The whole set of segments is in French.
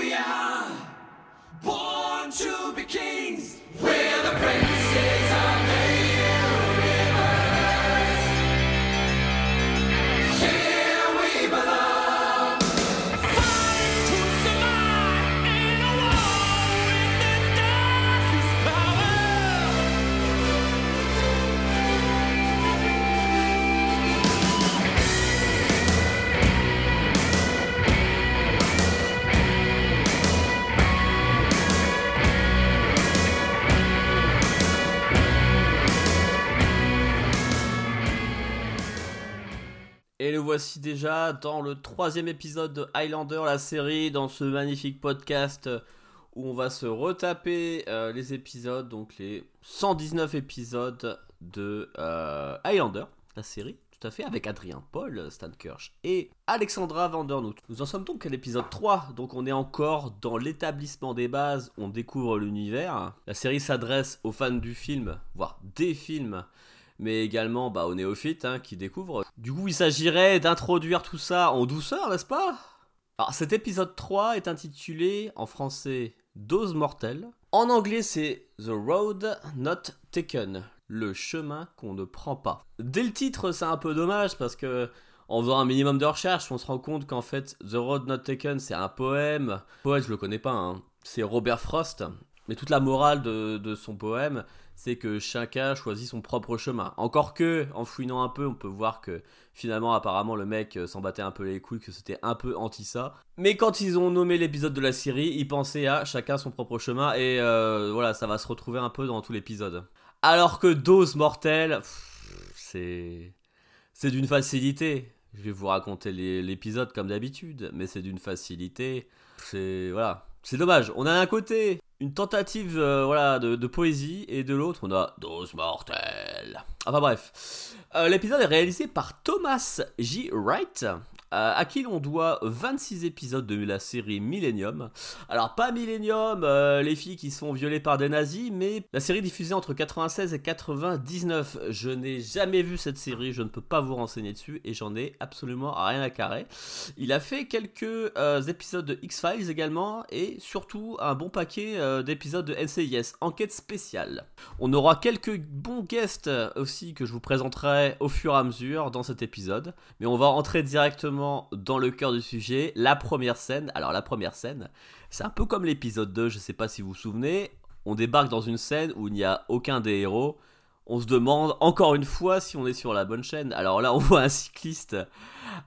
we are, born to be kings. Et nous voici déjà dans le troisième épisode de Highlander, la série, dans ce magnifique podcast où on va se retaper euh, les épisodes, donc les 119 épisodes de euh, Highlander, la série, tout à fait, avec Adrien Paul, Stan Kirsch et Alexandra Vandernoot. Nous en sommes donc à l'épisode 3, donc on est encore dans l'établissement des bases, on découvre l'univers. La série s'adresse aux fans du film, voire des films mais également bah, aux néophytes hein, qui découvrent. Du coup, il s'agirait d'introduire tout ça en douceur, n'est-ce pas? Alors, cet épisode 3 est intitulé en français Dose mortelle. En anglais, c'est The Road Not Taken, le chemin qu'on ne prend pas. Dès le titre, c'est un peu dommage parce que. En faisant un minimum de recherche, on se rend compte qu'en fait, The Road Not Taken, c'est un poème. Poète, je le connais pas, hein. c'est Robert Frost. Mais toute la morale de, de son poème, c'est que chacun choisit son propre chemin. Encore que, en fouinant un peu, on peut voir que finalement, apparemment, le mec euh, s'en battait un peu les couilles, que c'était un peu anti ça. Mais quand ils ont nommé l'épisode de la série, ils pensaient à chacun son propre chemin, et euh, voilà, ça va se retrouver un peu dans tout l'épisode. Alors que Dose Mortelle, c'est. C'est d'une facilité. Je vais vous raconter l'épisode comme d'habitude, mais c'est d'une facilité. C'est. Voilà. C'est dommage. On a d'un côté une tentative euh, voilà, de, poésie et de l'autre on a Dose mortelle. Enfin bref. Euh, L'épisode est réalisé par Thomas J. Wright. Euh, à qui l'on doit 26 épisodes de la série Millennium. Alors pas Millennium, euh, les filles qui sont violées par des nazis, mais la série diffusée entre 96 et 99. Je n'ai jamais vu cette série, je ne peux pas vous renseigner dessus et j'en ai absolument rien à carrer. Il a fait quelques euh, épisodes de X-Files également et surtout un bon paquet euh, d'épisodes de NCIS, enquête spéciale. On aura quelques bons guests aussi que je vous présenterai au fur et à mesure dans cet épisode, mais on va entrer directement dans le cœur du sujet, la première scène. Alors la première scène, c'est un peu comme l'épisode 2, je sais pas si vous vous souvenez, on débarque dans une scène où il n'y a aucun des héros. On se demande encore une fois si on est sur la bonne chaîne. Alors là, on voit un cycliste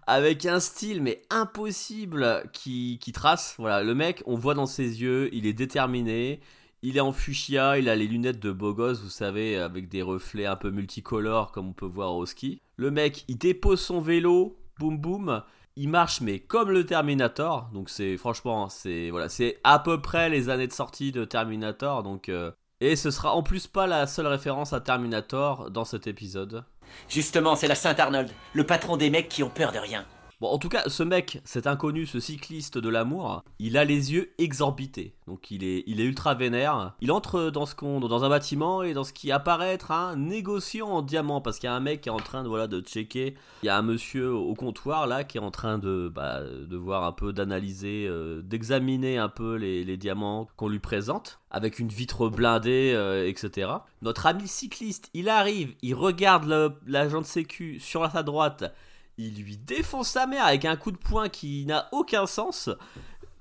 avec un style mais impossible qui, qui trace. Voilà, le mec, on voit dans ses yeux, il est déterminé. Il est en fuchsia, il a les lunettes de beau gosse, vous savez, avec des reflets un peu multicolores comme on peut voir au ski. Le mec, il dépose son vélo, boum boum. Il marche mais comme le Terminator, donc c'est franchement c'est voilà c'est à peu près les années de sortie de Terminator donc euh, et ce sera en plus pas la seule référence à Terminator dans cet épisode. Justement, c'est la Saint-Arnold, le patron des mecs qui ont peur de rien. Bon, en tout cas, ce mec, cet inconnu, ce cycliste de l'amour, il a les yeux exorbités. Donc il est, il est ultra vénère. Il entre dans ce qu'on, dans un bâtiment et dans ce qui apparaît être un négociant en diamant, parce qu'il y a un mec qui est en train de, voilà, de checker. Il y a un monsieur au comptoir là qui est en train de, bah, de voir un peu, d'analyser, euh, d'examiner un peu les, diamants qu'on lui présente, avec une vitre blindée, euh, etc. Notre ami cycliste, il arrive, il regarde l'agent de sécu sur sa droite il lui défonce sa mère avec un coup de poing qui n'a aucun sens.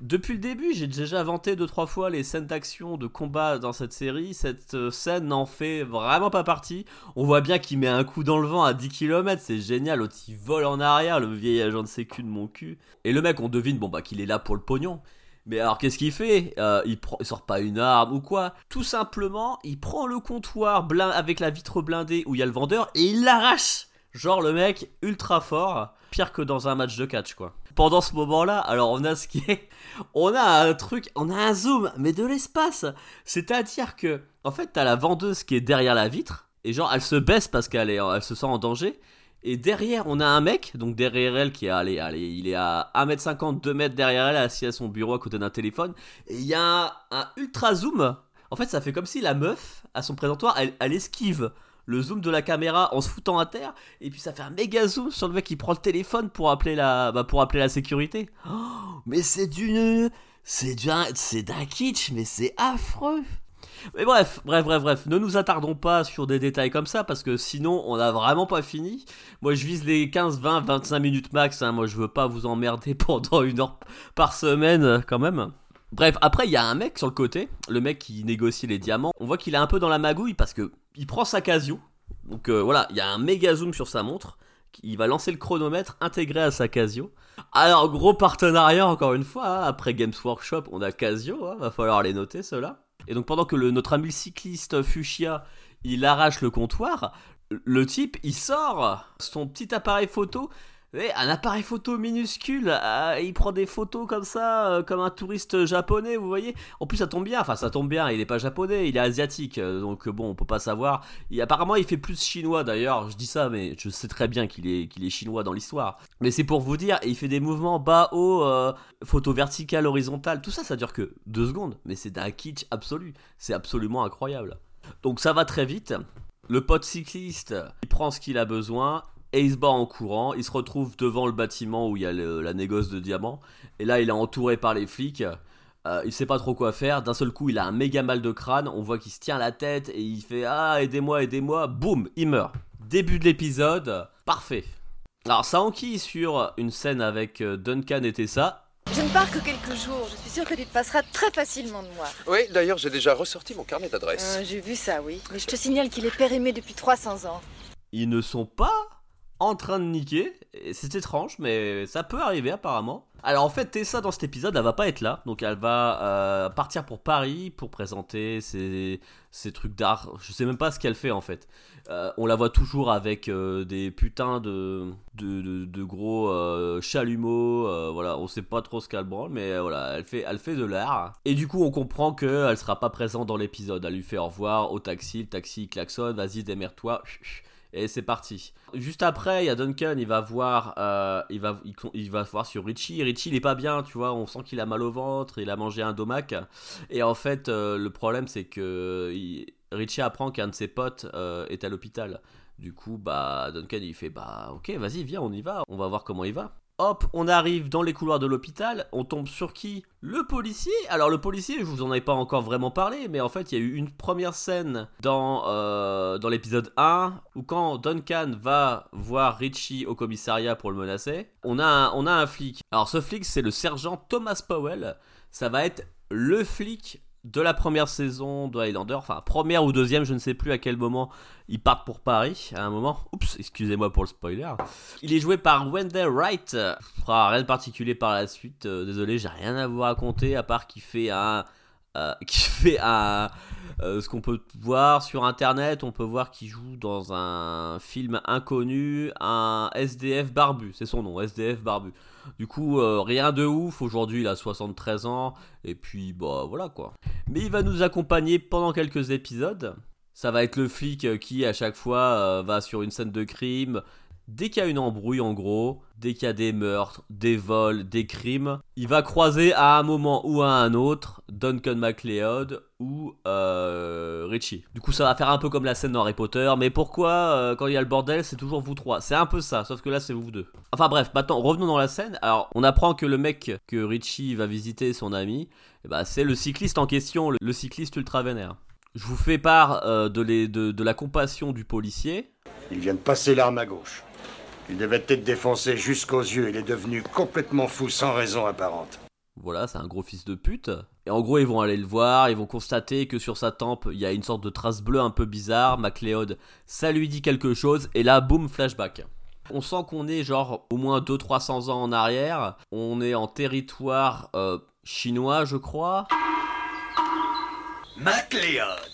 Depuis le début, j'ai déjà vanté deux trois fois les scènes d'action, de combat dans cette série. Cette euh, scène n'en fait vraiment pas partie. On voit bien qu'il met un coup dans le vent à 10 km, c'est génial. L'autre il vole en arrière, le vieil agent de sécu de mon cul. Et le mec, on devine bon bah qu'il est là pour le pognon. Mais alors qu'est-ce qu'il fait? Euh, il, sort pas une arme ou quoi? Tout simplement, il prend le comptoir blin- avec la vitre blindée où il y a le vendeur et il l'arrache. Genre le mec ultra fort, pire que dans un match de catch quoi. Pendant ce moment-là, alors on a ce qui est, on a un truc, on a un zoom, mais de l'espace. C'est-à-dire que, en fait, t'as la vendeuse qui est derrière la vitre et genre elle se baisse parce qu'elle est, elle se sent en danger. Et derrière, on a un mec, donc derrière elle, qui est allez, allez, il est à 1m50, 2 mètres derrière elle, assis à son bureau à côté d'un téléphone. Et il y a un, un ultra zoom. En fait, ça fait comme si la meuf, à son présentoir, elle, elle esquive le zoom de la caméra en se foutant à terre. Et puis ça fait un méga zoom sur le mec qui prend le téléphone pour appeler la, bah, pour appeler la sécurité. Oh, mais c'est d'une c'est d'un, c'est kitsch, mais c'est affreux. Mais bref, bref, bref, bref, ne nous attardons pas sur des détails comme ça parce que sinon on n'a vraiment pas fini. Moi je vise les 15, 20, 25 minutes max, hein. moi je veux pas vous emmerder pendant une heure par semaine quand même. Bref, après il y a un mec sur le côté, le mec qui négocie les diamants. On voit qu'il est un peu dans la magouille parce que il prend sa Casio. Donc euh, voilà, il y a un méga zoom sur sa montre. Il va lancer le chronomètre intégré à sa Casio. Alors gros partenariat encore une fois, hein. après Games Workshop on a Casio, hein. va falloir les noter ceux-là. Et donc pendant que notre ami cycliste Fuchsia, il arrache le comptoir, le type, il sort son petit appareil photo, un appareil photo minuscule, euh, il prend des photos comme ça, euh, comme un touriste japonais, vous voyez. En plus, ça tombe bien, enfin ça tombe bien, il est pas japonais, il est asiatique, euh, donc bon, on peut pas savoir. Et apparemment, il fait plus chinois d'ailleurs, je dis ça, mais je sais très bien qu'il est, qu'il est chinois dans l'histoire. Mais c'est pour vous dire, il fait des mouvements bas, haut, photo verticale, horizontale, tout ça, ça dure que deux secondes, mais c'est d'un kitsch absolu, c'est absolument incroyable. Donc ça va très vite. Le pote cycliste, il prend ce qu'il a besoin et il se bat en courant. Il se retrouve devant le bâtiment où il y a le- la négoce de diamants. Et là, il est entouré par les flics. Euh, il sait pas trop quoi faire. D'un seul coup, il a un méga mal de crâne. On voit qu'il se tient la tête et il fait Ah, aidez-moi, aidez-moi. Boum, il meurt. Début de l'épisode, parfait. Alors, ça enquille sur une scène avec euh, Duncan et Tessa. Je ne pars que quelques jours. Je suis sûre que tu te passeras très facilement de moi. Oui, d'ailleurs, j'ai déjà ressorti mon carnet d'adresses. Euh, J'ai vu ça, oui. Mais je te signale qu'il est périmé depuis 300 ans. Ils ne sont pas en train de niquer. C'est étrange, mais ça peut arriver apparemment. Alors en fait, Tessa dans cet épisode, elle va pas être là. Donc elle va euh, partir pour Paris pour présenter ses, trucs d'art. Je sais même pas ce qu'elle fait en fait. Euh, on la voit toujours avec euh, des putains de, gros chalumeaux. voilà, on sait pas trop ce qu'elle branle, mais voilà, elle fait, elle fait de l'art. Et du coup, on comprend qu'elle sera pas présente dans l'épisode. Elle lui fait au revoir au taxi. Le taxi klaxonne. Vas-y, démerde-toi. Et c'est parti. Juste après, il y a Duncan, il va voir, euh, il va, voir sur Richie. Richie, il est pas bien, tu vois. On sent qu'il a mal au ventre, il a mangé un domac. Et en fait, euh, le problème, c'est que Richie apprend qu'un de ses potes euh, est à l'hôpital. Du coup, bah, Duncan, il fait, bah, ok, vas-y, viens, on y va. On va voir comment il va. Hop, on arrive dans les couloirs de l'hôpital, on tombe sur qui? Le policier! Alors le policier, je vous en avais pas encore vraiment parlé, mais en fait il y a eu une première scène dans, euh, dans l'épisode 1, où quand Duncan va voir Richie au commissariat pour le menacer, on a on a un flic. Alors ce flic c'est le sergent Thomas Powell, ça va être le flic de la première saison de Highlander, enfin première ou deuxième, je ne sais plus à quel moment ils partent pour Paris, à un moment. Oups, excusez-moi pour le spoiler. Il est joué par Wendell Wright. Ah, rien de particulier par la suite. euh, désolé, j'ai rien à vous raconter à part qu'il fait un, euh, qui fait un, euh, ce qu'on peut voir sur internet. On peut voir qu'il joue dans un film inconnu, un SDF barbu. C'est son nom, SDF barbu. Du coup, euh, rien de ouf. Aujourd'hui, il a 73 ans. Et puis, bah voilà quoi. Mais il va nous accompagner pendant quelques épisodes. Ça va être le flic qui, à chaque fois, euh, va sur une scène de crime. Dès qu'il y a une embrouille, en gros, dès qu'il y a des meurtres, des vols, des crimes, il va croiser à un moment ou à un autre Duncan MacLeod ou euh, Richie. Du coup, ça va faire un peu comme la scène dans Harry Potter. Mais pourquoi, euh, quand il y a le bordel, c'est toujours vous trois? C'est un peu ça, sauf que là, c'est vous deux. Enfin bref, maintenant, revenons dans la scène. Alors, on apprend que le mec que Richie va visiter, son ami, eh ben, c'est le cycliste en question, le, cycliste ultra vénère. Je vous fais part euh, de- de la compassion du policier. Il vient de passer l'arme à gauche. Il devait être défoncé jusqu'aux yeux. Il est devenu complètement fou sans raison apparente. Voilà, c'est un gros fils de pute. Et en gros, ils vont aller le voir, ils vont constater que sur sa tempe, il y a une sorte de trace bleue un peu bizarre. MacLeod, ça lui dit quelque chose, et là, boum, flashback. On sent qu'on est genre au moins 200-300 ans en arrière. On est en territoire euh, chinois, je crois. MacLeod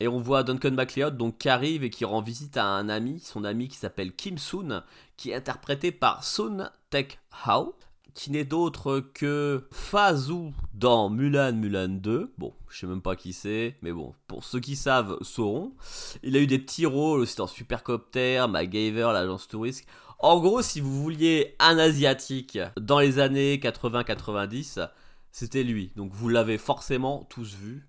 Et on voit Duncan MacLeod donc qui arrive et qui rend visite à un ami, son ami qui s'appelle Kim Soon, qui est interprété par Soon Tek Hao, qui n'est d'autre que Fazou dans Mulan Mulan 2. Bon, je sais même pas qui c'est, mais bon, pour ceux qui savent, sauront. Il a eu des petits rôles aussi dans Supercopter, MacGyver, l'agence touriste. En gros, si vous vouliez un asiatique dans les années 80-90, c'était lui. Donc vous l'avez forcément tous vu.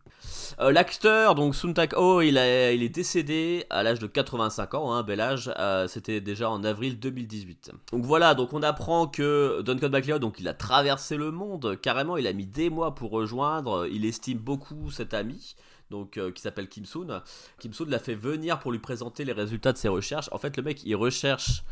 Euh, L'acteur, donc Sun Tak-ho, il, il est décédé à l'âge de 85 ans, un bel âge. euh, C'était déjà en avril 2018. Donc voilà, donc on apprend que Duncan MacLeod, donc il a traversé le monde carrément. Il a mis des mois pour rejoindre. Il estime beaucoup cet ami. Donc, euh, qui s'appelle Kim Soon. Kim Soon l'a fait venir pour lui présenter les résultats de ses recherches. En fait, le mec, il recherche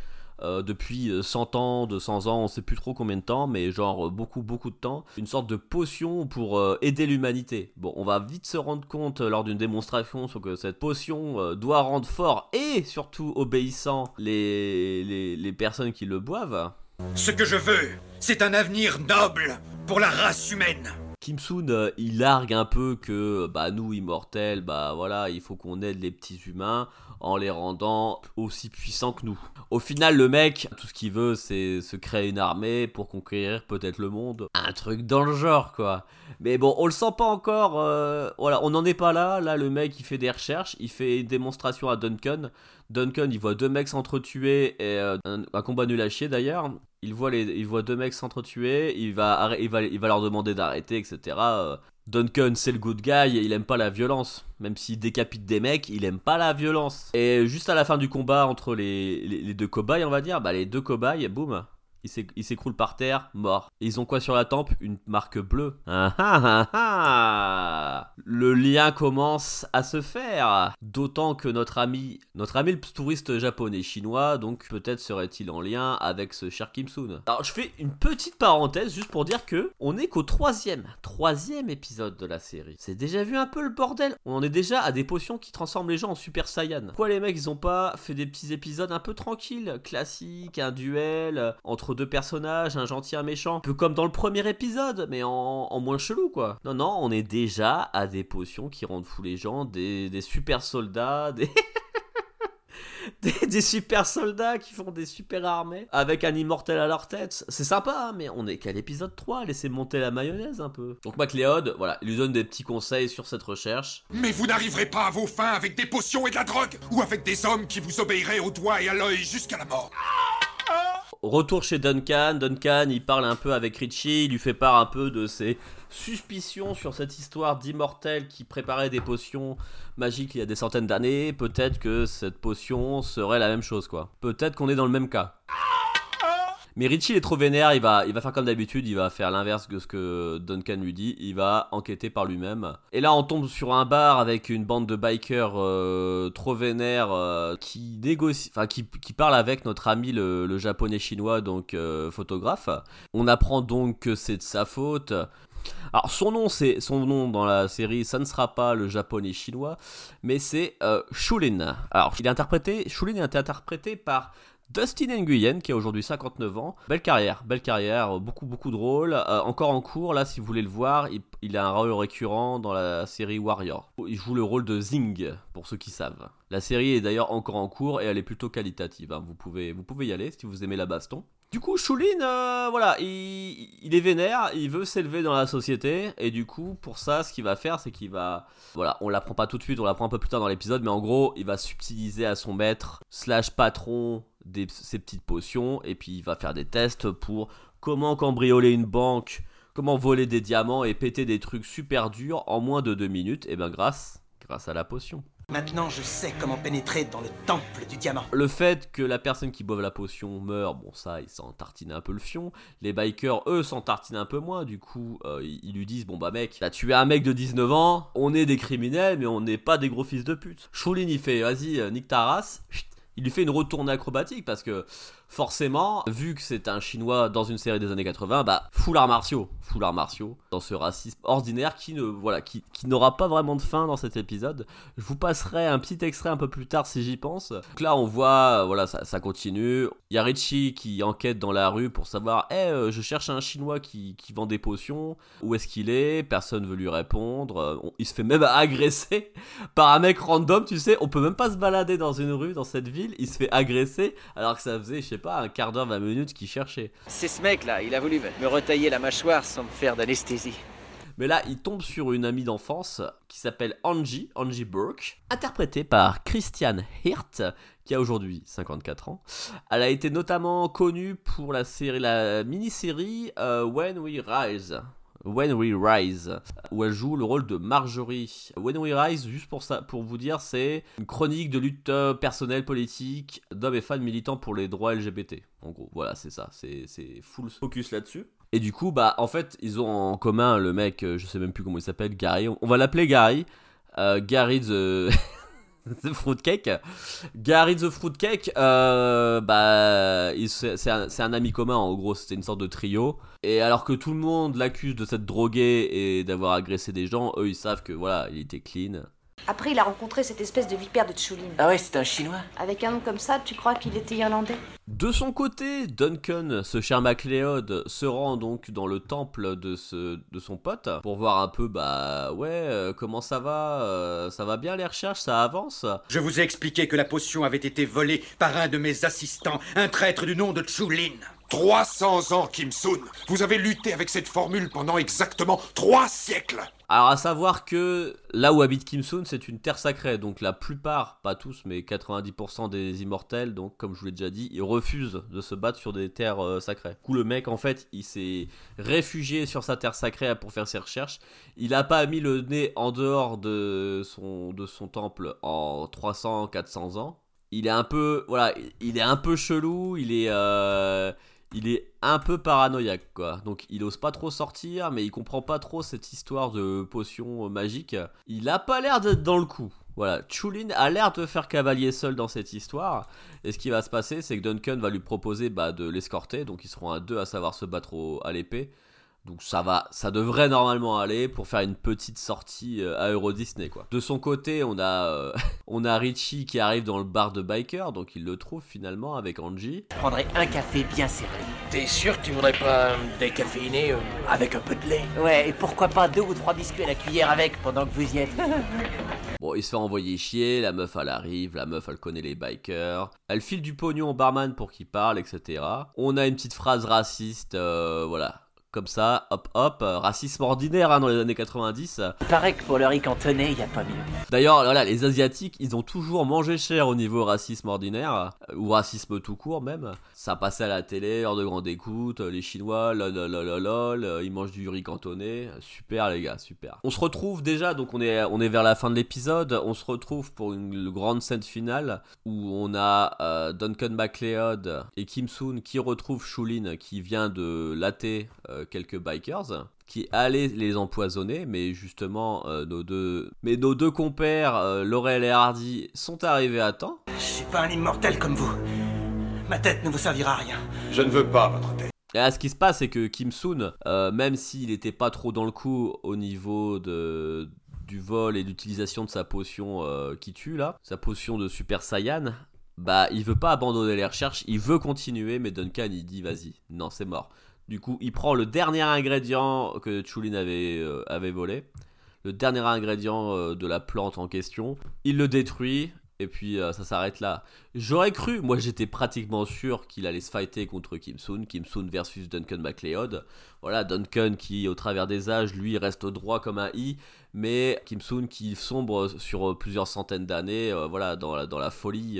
euh, depuis euh, 100 ans, 200 ans, on sait plus trop combien de temps, mais genre euh, beaucoup beaucoup de temps, une sorte de potion pour euh, aider l'humanité. Bon, on va vite se rendre compte euh, lors d'une démonstration sur que cette potion euh, doit rendre fort et surtout obéissant les, les, les personnes qui le boivent. Ce que je veux, c'est un avenir noble pour la race humaine. Kim Soon, euh, il largue un peu que bah nous immortels, bah voilà, il faut qu'on aide les petits humains en les rendant aussi puissants que nous. Au final, le mec, tout ce qu'il veut, c'est se créer une armée pour conquérir peut-être le monde. Un truc dans le genre, quoi. Mais bon, on le sent pas encore. euh, voilà, on n'en est pas là. Là, le mec, il fait des recherches, il fait une démonstration à Duncan. Duncan, il voit deux mecs s'entretuer et euh, un, un combat nul à chier d'ailleurs. Il voit, les, il voit deux mecs s'entretuer, il va, il, va, il va leur demander d'arrêter, etc. Euh, Duncan, c'est le good guy, il aime pas la violence. Même s'il décapite des mecs, il aime pas la violence. Et juste à la fin du combat entre les, les, les deux cobayes, on va dire, bah les deux cobayes, boum, ils s'éc- ils s'écroulent par terre, morts. Et ils ont quoi sur la tempe? Une marque bleue. Ah ah ah Le lien commence à se faire. D'autant que notre ami, notre ami le touriste japonais chinois, donc peut-être serait-il en lien avec ce cher Kim Soon. Alors je fais une petite parenthèse juste pour dire que on est qu'au troisième, troisième épisode de la série. C'est déjà vu un peu le bordel. On en est déjà à des potions qui transforment les gens en Super Saiyan. Quoi les mecs, ils ont pas fait des petits épisodes un peu tranquilles, classiques, un duel euh, deux personnages, un gentil, un méchant, un peu comme dans le premier épisode, mais en, moins chelou quoi. Non non, on est déjà à des potions qui rendent fou les gens, des, super soldats, des des, des super soldats qui font des super armées avec un immortel à leur tête. C'est sympa, hein, mais on est qu'à l'épisode 3, laissez monter la mayonnaise un peu. Donc MacLeod, voilà, il lui donne des petits conseils sur cette recherche. Mais vous n'arriverez pas à vos fins avec des potions et de la drogue, ou avec des hommes qui vous obéiraient au doigt et à l'œil jusqu'à la mort. Retour chez Duncan, Duncan il parle un peu avec Richie, il lui fait part un peu de ses suspicions sur cette histoire d'immortel qui préparait des potions magiques il y a des centaines d'années. Peut-être que cette potion serait la même chose quoi. Peut-être qu'on est dans le même cas. Mais Richie il est trop vénère, il va, il va faire comme d'habitude, il va faire l'inverse de ce que Duncan lui dit, il va enquêter par lui-même. Et là on tombe sur un bar avec une bande de bikers euh, trop vénères euh, qui négocie, enfin qui, qui parle avec notre ami le, japonais chinois, donc euh, photographe. On apprend donc que c'est de sa faute. Alors son nom, c'est son nom dans la série, ça ne sera pas le japonais chinois, mais c'est euh, Shulin. Alors il est interprété, Shulin est interprété par Dustin Nguyen qui a aujourd'hui 59 ans. Belle carrière, belle carrière, beaucoup beaucoup de rôles. Euh, encore en cours, là si vous voulez le voir, il, il a un rôle récurrent dans la série Warrior. Il joue le rôle de Zing, pour ceux qui savent. La série est d'ailleurs encore en cours et elle est plutôt qualitative. hein. Vous, pouvez, vous pouvez y aller si vous aimez la baston. Du coup, Shulin, euh, voilà, il, il est vénère, il veut s'élever dans la société, et du coup, pour ça, ce qu'il va faire, c'est qu'il va, voilà, on l'apprend pas tout de suite, on l'apprend un peu plus tard dans l'épisode, mais en gros, il va subtiliser à son maître slash patron des, ses petites potions, et puis il va faire des tests pour comment cambrioler une banque, comment voler des diamants et péter des trucs super durs en moins de deux minutes, et ben grâce, grâce à la potion. Maintenant, je sais comment pénétrer dans le temple du diamant. Le fait que la personne qui boive la potion meurt, bon ça, il s'en tartine un peu le fion. Les bikers, eux, s'en tartinent un peu moins. Du coup, euh, ils ils lui disent, bon bah mec, t'as tué un mec de 19 ans, on est des criminels, mais on n'est pas des gros fils de pute. Choulin, il fait, vas-y, euh, nique ta race. Chut. Il lui fait une retournée acrobatique parce que forcément, vu que c'est un chinois dans une série des années 80, bah full arts martiaux, full arts martiaux dans ce racisme ordinaire qui ne voilà qui, qui n'aura pas vraiment de fin dans cet épisode. Je vous passerai un petit extrait un peu plus tard si j'y pense. Donc là, on voit voilà ça, continue. Il y a Richie qui enquête dans la rue pour savoir, eh euh, je cherche un chinois qui, qui vend des potions. Où est-ce qu'il est? Personne veut lui répondre. Euh, il se fait même agresser par un mec random, tu sais. On peut même pas se balader dans une rue dans cette ville. Il se fait agresser alors que ça faisait je sais pas un quart d'heure, 20 minutes qu'il cherchait. C'est ce mec-là, il a voulu me retailler la mâchoire sans me faire d'anesthésie. Mais là, il tombe sur une amie d'enfance qui s'appelle Angie, Angie Burke, interprétée par Christiane Hirt, qui a aujourd'hui 54 ans. Elle a été notamment connue pour la série, la mini-série euh, When We Rise. When We Rise, où elle joue le rôle de Marjorie. When We Rise, juste pour ça, pour vous dire, c'est une chronique de lutte euh, personnelle politique d'hommes et femmes militants pour les droits LGBT. En gros, voilà, c'est ça, c'est full focus là-dessus. Et du coup, bah, en fait, ils ont en commun le mec, euh, je sais même plus comment il s'appelle, Gary. On va l'appeler Gary. Euh, Gary the... the Fruitcake. Gary the Fruitcake, euh, bah, c'est un, un ami commun, en gros, c'était une sorte de trio. Et alors que tout le monde l'accuse de s'être drogué et d'avoir agressé des gens, eux ils savent que voilà, il était clean. Après, il a rencontré cette espèce de vipère de Tchoulin. Ah ouais, c'est un chinois. Avec un nom comme ça, tu crois qu'il était irlandais? De son côté, Duncan, ce cher MacLeod, se rend donc dans le temple de, ce, de son pote pour voir un peu, bah ouais, euh, comment ça va, euh, ça va bien les recherches, ça avance? Je vous ai expliqué que la potion avait été volée par un de mes assistants, un traître du nom de Chulin. 300 ans, Kim Soon Vous avez lutté avec cette formule pendant exactement trois siècles Alors à savoir que là où habite Kim Soon, c'est une terre sacrée, donc la plupart, pas tous, mais 90% des immortels, donc comme je vous l'ai déjà dit, ils refusent de se battre sur des terres euh, sacrées. Du coup le mec en fait, il s'est réfugié sur sa terre sacrée pour faire ses recherches. Il a pas mis le nez en dehors de son, de son temple en 300-400 ans. Il est un peu, voilà, il est un peu chelou, il est... euh, il est un peu paranoïaque quoi. Donc il ose pas trop sortir, mais il comprend pas trop cette histoire de potion euh, magique. Il a pas l'air d'être dans le coup. Voilà, Chulin a l'air de faire cavalier seul dans cette histoire. Et ce qui va se passer, c'est que Duncan va lui proposer bah, de l'escorter. Donc ils seront à deux à savoir se battre à l'épée. Donc ça va, ça devrait normalement aller pour faire une petite sortie euh, à Euro Disney quoi. De son côté, on a euh, on a Richie qui arrive dans le bar de biker, donc il le trouve finalement avec Angie. Je prendrais un café bien serré. T'es sûr que tu voudrais pas décaféiner euh, avec un peu de lait? Ouais, et pourquoi pas deux ou trois biscuits à la cuillère avec pendant que vous y êtes Bon, il se fait envoyer chier, la meuf elle arrive, la meuf elle connaît les bikers, elle file du pognon au barman pour qu'il parle, etc. On a une petite phrase raciste, euh, voilà, comme ça, hop hop, euh, racisme ordinaire hein, dans les années 90. Il paraît que pour le riz cantonais, y a pas mieux. D'ailleurs, voilà, les Asiatiques, ils ont toujours mangé cher au niveau racisme ordinaire, euh, ou racisme tout court même. Ça passait à la télé, heure de grande écoute, euh, les Chinois, lol, lol, lol, ils mangent du riz cantonais. Super les gars, super. On se retrouve déjà, donc on est, on est vers la fin de l'épisode, on se retrouve pour une grande scène finale, où on a euh, Duncan MacLeod et Kim Soon qui retrouvent Shulin, qui vient de latter euh, quelques bikers qui allait les empoisonner, mais justement euh, nos deux, mais nos deux compères euh, Laurel et Hardy sont arrivés à temps. Je suis pas un immortel comme vous. Ma tête ne vous servira à rien. Je ne veux pas votre tête. Et là, ce qui se passe, c'est que Kim Soon, euh, même s'il n'était pas trop dans le coup au niveau de du vol et d'utilisation de sa potion euh, qui tue là, sa potion de Super Saiyan, bah il veut pas abandonner les recherches, il veut continuer, mais Duncan il dit vas-y, non c'est mort. Du coup, il prend le dernier ingrédient que Chulin avait, euh, avait volé, le dernier ingrédient euh, de la plante en question, il le détruit, et puis euh, ça s'arrête là. J'aurais cru, moi j'étais pratiquement sûr qu'il allait se fighter contre Kim Soon, Kim Soon versus Duncan MacLeod. Voilà, Duncan qui, au travers des âges, lui reste droit comme un i, mais Kim Soon qui sombre sur plusieurs centaines d'années, voilà, dans la, folie,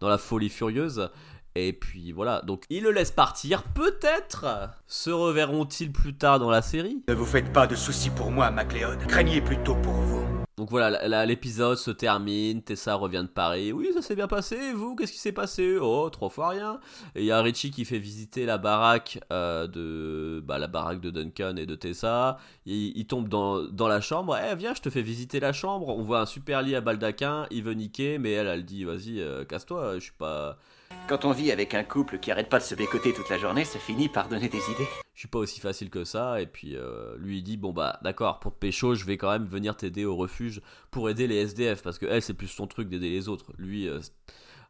dans la folie furieuse. Et puis voilà, donc il le laisse partir. Peut-être se reverront-ils plus tard dans la série? Ne vous faites pas de soucis pour moi, MacLeod. Craignez plutôt pour vous. Donc voilà, là, là, l'épisode se termine, Tessa revient de Paris. Oui, ça s'est bien passé, et vous, qu'est-ce qui s'est passé? Oh, trois fois rien. Et il y a Richie qui fait visiter la baraque euh, de bah, la baraque de Duncan et de Tessa. Il, il tombe dans, dans la chambre. Eh, viens, je te fais visiter la chambre. On voit un super lit à baldaquin. Il veut niquer, mais elle, elle dit, vas-y, euh, casse-toi, je suis pas... Quand on vit avec un couple qui arrête pas de se bécoter toute la journée, ça finit par donner des idées. je suis pas aussi facile que ça. Et puis euh, lui il dit bon bah d'accord pour te pécho, je vais quand même venir t'aider au refuge pour aider les SDF parce que elle c'est plus son truc d'aider les autres. Lui euh,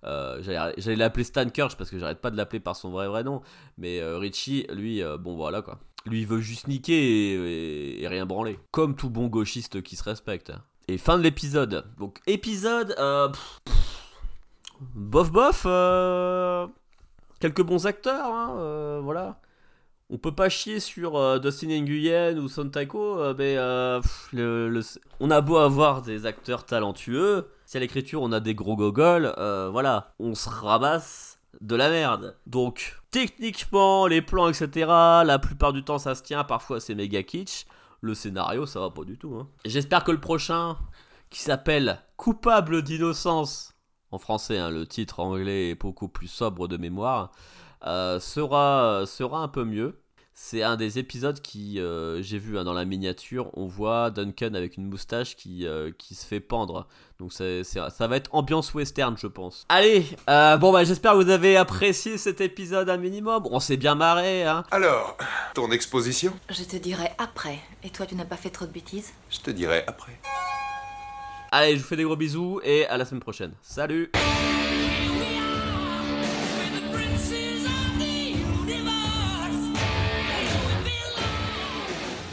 euh, j'allais l'appeler Stan Kirsch parce que j'arrête pas de l'appeler par son vrai vrai nom. Mais Richie lui bon voilà quoi. Lui il veut juste niquer et, rien branler. Comme tout bon gauchiste qui se respecte. Et fin de l'épisode. Donc épisode bof bof. euh, quelques bons acteurs hein, euh, voilà. On peut pas chier sur euh, Dustin Nguyen ou Son euh, mais on a beau avoir des acteurs talentueux, si à l'écriture on a des gros gogoles, voilà, on se ramasse de la merde. Donc, techniquement, les plans, etc., la plupart du temps ça se tient, parfois c'est méga kitsch. Le scénario, ça va pas du tout. Hein. J'espère que le prochain, qui s'appelle Coupable d'innocence, en français, hein, le titre anglais est beaucoup plus sobre de mémoire, euh, sera, sera un peu mieux. C'est un des épisodes qui, euh, j'ai vu hein, dans la miniature, on voit Duncan avec une moustache qui, euh, qui se fait pendre. Donc c'est, c'est- ça va être ambiance western, je pense. Allez, euh, bon bah j'espère que vous avez apprécié cet épisode un minimum. On s'est bien marré, hein. Alors, ton exposition? Je te dirai après. Et toi, tu n'as pas fait trop de bêtises? Je te dirai après. Allez, je vous fais des gros bisous et à la semaine prochaine. Salut